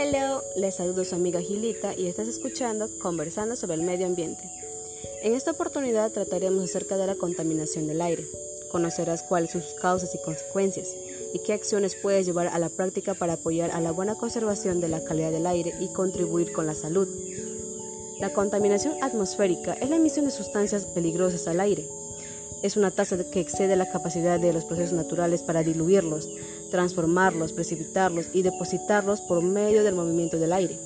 Hello, les saludo su amiga Gilita y estás escuchando Conversando sobre el medio ambiente. En esta oportunidad trataremos acerca de la contaminación del aire. Conocerás cuáles son sus causas y consecuencias y qué acciones puedes llevar a la práctica para apoyar a la buena conservación de la calidad del aire y contribuir con la salud. La contaminación atmosférica es la emisión de sustancias peligrosas al aire. Es una tasa que excede la capacidad de los procesos naturales para diluirlos, transformarlos, precipitarlos y depositarlos por medio del movimiento del aire.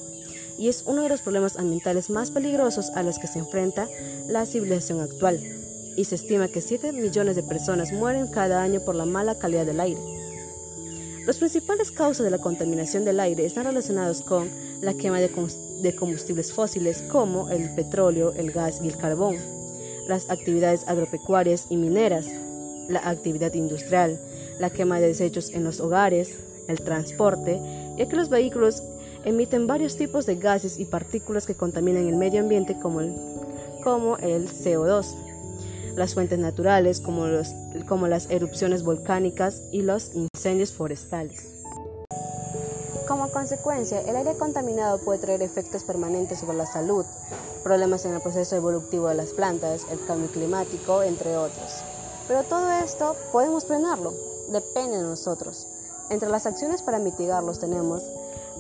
Y es uno de los problemas ambientales más peligrosos a los que se enfrenta la civilización actual. Y se estima que 7 millones de personas mueren cada año por la mala calidad del aire. Las principales causas de la contaminación del aire están relacionadas con la quema de combustibles fósiles como el petróleo, el gas y el carbón, las actividades agropecuarias y mineras, la actividad industrial, la quema de desechos en los hogares, el transporte, ya que los vehículos emiten varios tipos de gases y partículas que contaminan el medio ambiente como el, como el CO2, las fuentes naturales como, como las erupciones volcánicas y los incendios forestales. Como consecuencia, el aire contaminado puede traer efectos permanentes sobre la salud, problemas en el proceso evolutivo de las plantas, el cambio climático, entre otros. Pero todo esto podemos frenarlo, depende de nosotros. Entre las acciones para mitigarlos tenemos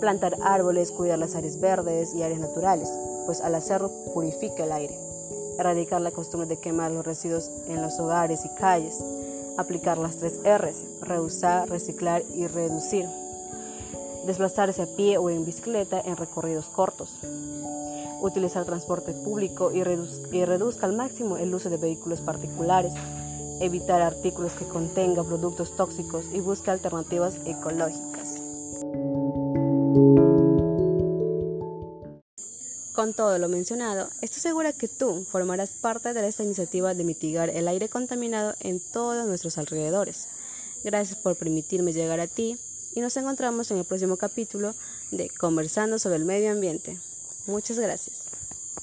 plantar árboles, cuidar las áreas verdes y áreas naturales, pues al hacerlo purifica el aire. Erradicar la costumbre de quemar los residuos en los hogares y calles. Aplicar las tres R's, reusar, reciclar y reducir. Desplazarse a pie o en bicicleta en recorridos cortos. Utilizar transporte público y, y reduzca al máximo el uso de vehículos particulares evitar artículos que contengan productos tóxicos y busca alternativas ecológicas. Con todo lo mencionado, estoy segura que tú formarás parte de esta iniciativa de mitigar el aire contaminado en todos nuestros alrededores. Gracias por permitirme llegar a ti y nos encontramos en el próximo capítulo de Conversando sobre el medio ambiente. Muchas gracias.